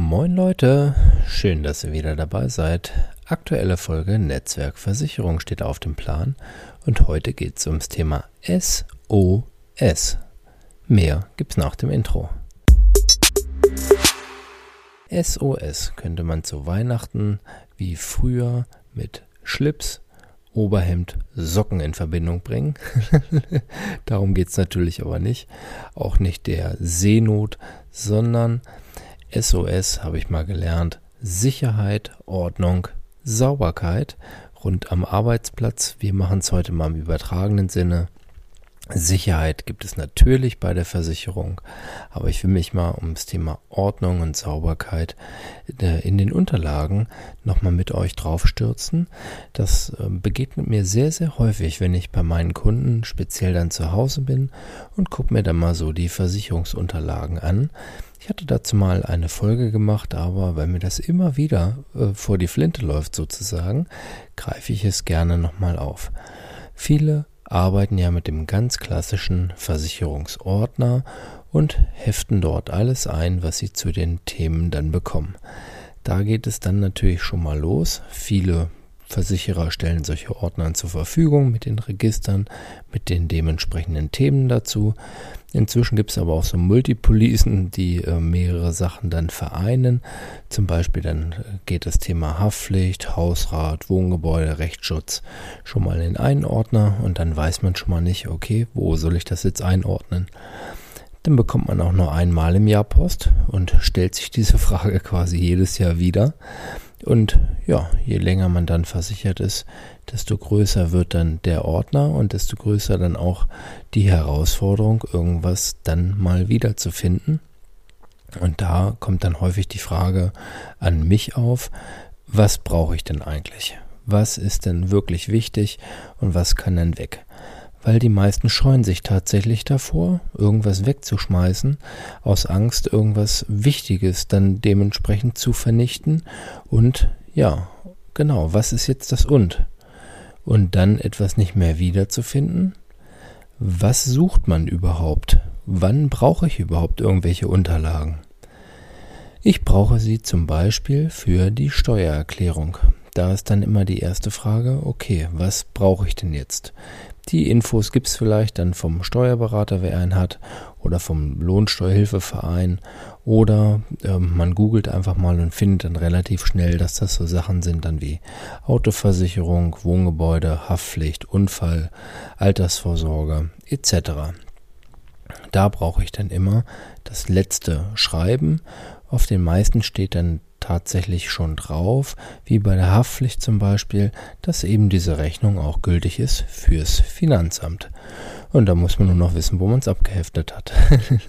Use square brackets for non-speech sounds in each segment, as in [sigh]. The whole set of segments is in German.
Moin Leute, schön, dass ihr wieder dabei seid. Aktuelle Folge Netzwerkversicherung steht auf dem Plan und heute geht es ums Thema SOS. Mehr gibt's nach dem Intro. SOS könnte man zu Weihnachten wie früher mit Schlips, Oberhemd, Socken in Verbindung bringen. [laughs] Darum geht es natürlich aber nicht. Auch nicht der Seenot, sondern SOS habe ich mal gelernt. Sicherheit, Ordnung, Sauberkeit rund am Arbeitsplatz. Wir machen es heute mal im übertragenen Sinne. Sicherheit gibt es natürlich bei der Versicherung, aber ich will mich mal ums Thema Ordnung und Sauberkeit äh, in den Unterlagen nochmal mit euch draufstürzen. Das ähm, begegnet mir sehr, sehr häufig, wenn ich bei meinen Kunden speziell dann zu Hause bin und gucke mir dann mal so die Versicherungsunterlagen an. Ich hatte dazu mal eine Folge gemacht, aber weil mir das immer wieder äh, vor die Flinte läuft sozusagen, greife ich es gerne nochmal auf. Viele arbeiten ja mit dem ganz klassischen Versicherungsordner und heften dort alles ein, was sie zu den Themen dann bekommen. Da geht es dann natürlich schon mal los. Viele Versicherer stellen solche Ordner zur Verfügung mit den Registern, mit den dementsprechenden Themen dazu. Inzwischen gibt es aber auch so Multipolicen, die äh, mehrere Sachen dann vereinen. Zum Beispiel dann äh, geht das Thema Haftpflicht, Hausrat, Wohngebäude, Rechtsschutz schon mal in einen Ordner und dann weiß man schon mal nicht, okay, wo soll ich das jetzt einordnen. Dann bekommt man auch nur einmal im Jahr Post und stellt sich diese [laughs] Frage quasi jedes Jahr wieder. Und ja, je länger man dann versichert ist, desto größer wird dann der Ordner und desto größer dann auch die Herausforderung, irgendwas dann mal wieder zu finden. Und da kommt dann häufig die Frage an mich auf, was brauche ich denn eigentlich? Was ist denn wirklich wichtig und was kann dann weg? Weil die meisten scheuen sich tatsächlich davor, irgendwas wegzuschmeißen, aus Angst, irgendwas Wichtiges dann dementsprechend zu vernichten. Und ja, genau, was ist jetzt das Und? Und dann etwas nicht mehr wiederzufinden? Was sucht man überhaupt? Wann brauche ich überhaupt irgendwelche Unterlagen? Ich brauche sie zum Beispiel für die Steuererklärung. Da ist dann immer die erste Frage, okay, was brauche ich denn jetzt? Die Infos gibt es vielleicht dann vom Steuerberater, wer einen hat, oder vom Lohnsteuerhilfeverein, oder äh, man googelt einfach mal und findet dann relativ schnell, dass das so Sachen sind dann wie Autoversicherung, Wohngebäude, Haftpflicht, Unfall, Altersvorsorge etc. Da brauche ich dann immer das letzte Schreiben. Auf den meisten steht dann tatsächlich schon drauf, wie bei der Haftpflicht zum Beispiel, dass eben diese Rechnung auch gültig ist fürs Finanzamt. Und da muss man nur noch wissen, wo man es abgeheftet hat.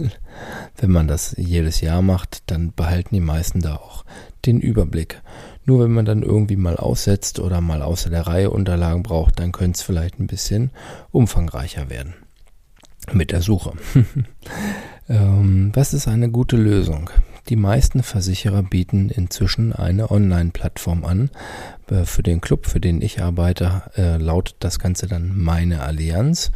[laughs] wenn man das jedes Jahr macht, dann behalten die meisten da auch den Überblick. Nur wenn man dann irgendwie mal aussetzt oder mal außer der Reihe Unterlagen braucht, dann könnte es vielleicht ein bisschen umfangreicher werden mit der Suche. [laughs] ähm, was ist eine gute Lösung? Die meisten Versicherer bieten inzwischen eine Online-Plattform an. Äh, für den Club, für den ich arbeite, äh, lautet das Ganze dann Meine Allianz.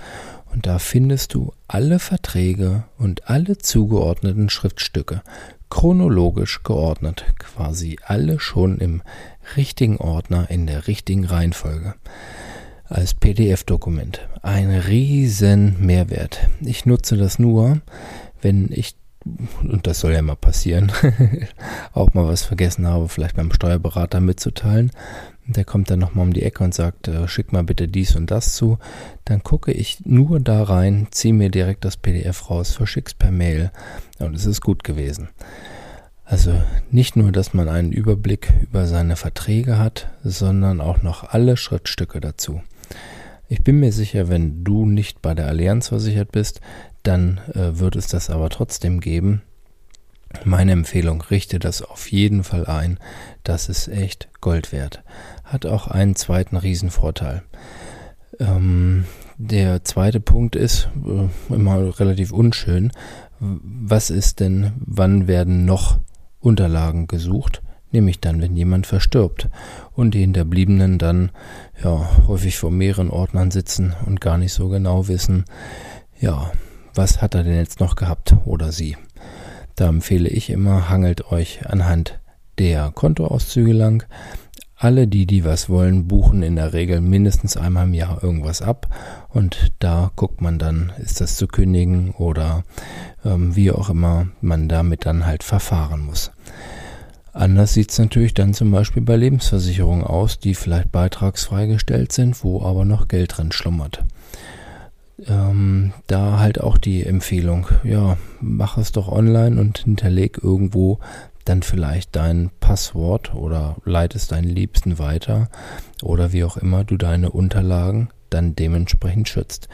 Und da findest du alle Verträge und alle zugeordneten Schriftstücke chronologisch geordnet, quasi alle schon im richtigen Ordner in der richtigen Reihenfolge als PDF-Dokument. Ein riesen Mehrwert. Ich nutze das nur, wenn ich und das soll ja mal passieren, [laughs] auch mal was vergessen habe, vielleicht beim Steuerberater mitzuteilen. Der kommt dann nochmal um die Ecke und sagt, äh, schick mal bitte dies und das zu. Dann gucke ich nur da rein, ziehe mir direkt das PDF raus, verschick's per Mail und es ist gut gewesen. Also nicht nur, dass man einen Überblick über seine Verträge hat, sondern auch noch alle Schrittstücke dazu. Ich bin mir sicher, wenn du nicht bei der Allianz versichert bist, dann äh, wird es das aber trotzdem geben. Meine Empfehlung, richte das auf jeden Fall ein. Das ist echt Gold wert. Hat auch einen zweiten Riesenvorteil. Ähm, der zweite Punkt ist äh, immer relativ unschön. Was ist denn, wann werden noch Unterlagen gesucht? Nämlich dann, wenn jemand verstirbt und die Hinterbliebenen dann ja häufig vor mehreren Ordnern sitzen und gar nicht so genau wissen, ja, was hat er denn jetzt noch gehabt oder sie. Da empfehle ich immer, hangelt euch anhand der Kontoauszüge lang. Alle, die, die was wollen, buchen in der Regel mindestens einmal im Jahr irgendwas ab und da guckt man dann, ist das zu kündigen oder ähm, wie auch immer man damit dann halt verfahren muss. Anders sieht es natürlich dann zum Beispiel bei Lebensversicherungen aus, die vielleicht beitragsfrei gestellt sind, wo aber noch Geld drin schlummert. Ähm, da halt auch die Empfehlung, ja, mach es doch online und hinterleg irgendwo dann vielleicht dein Passwort oder leitest deinen Liebsten weiter oder wie auch immer du deine Unterlagen dann dementsprechend schützt.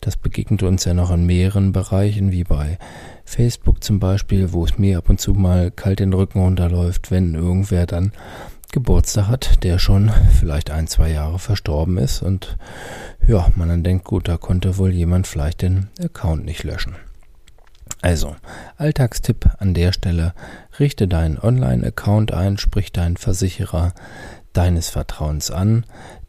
Das begegnet uns ja noch in mehreren Bereichen, wie bei Facebook zum Beispiel, wo es mir ab und zu mal kalt den Rücken runterläuft, wenn irgendwer dann Geburtstag hat, der schon vielleicht ein, zwei Jahre verstorben ist. Und ja, man dann denkt, gut, da konnte wohl jemand vielleicht den Account nicht löschen. Also, Alltagstipp an der Stelle, richte deinen Online-Account ein, sprich deinen Versicherer deines Vertrauens an,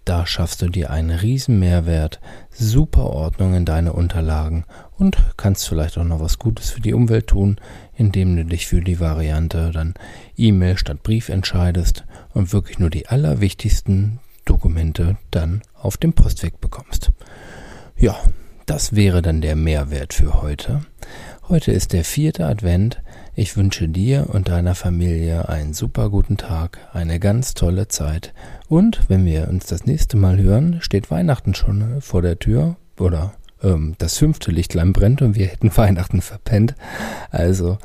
da schaffst du dir einen riesen Mehrwert, super Ordnung in deine Unterlagen und kannst vielleicht auch noch was Gutes für die Umwelt tun, indem du dich für die Variante dann E-Mail statt Brief entscheidest und wirklich nur die allerwichtigsten Dokumente dann auf dem Postweg bekommst. Ja, das wäre dann der Mehrwert für heute. Heute ist der vierte Advent. Ich wünsche dir und deiner Familie einen super guten Tag, eine ganz tolle Zeit. Und wenn wir uns das nächste Mal hören, steht Weihnachten schon vor der Tür oder ähm, das fünfte Lichtlein brennt und wir hätten [laughs] Weihnachten verpennt. Also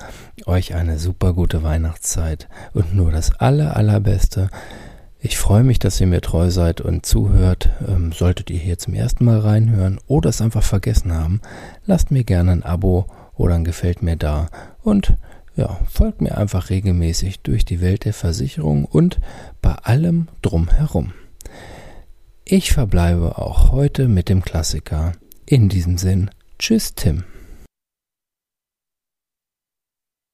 euch eine super gute Weihnachtszeit und nur das aller allerbeste. Ich freue mich, dass ihr mir treu seid und zuhört. Ähm, solltet ihr hier zum ersten Mal reinhören oder es einfach vergessen haben, lasst mir gerne ein Abo oder ein Gefällt mir da und ja, folgt mir einfach regelmäßig durch die Welt der Versicherung und bei allem drumherum. Ich verbleibe auch heute mit dem Klassiker. In diesem Sinn, tschüss Tim.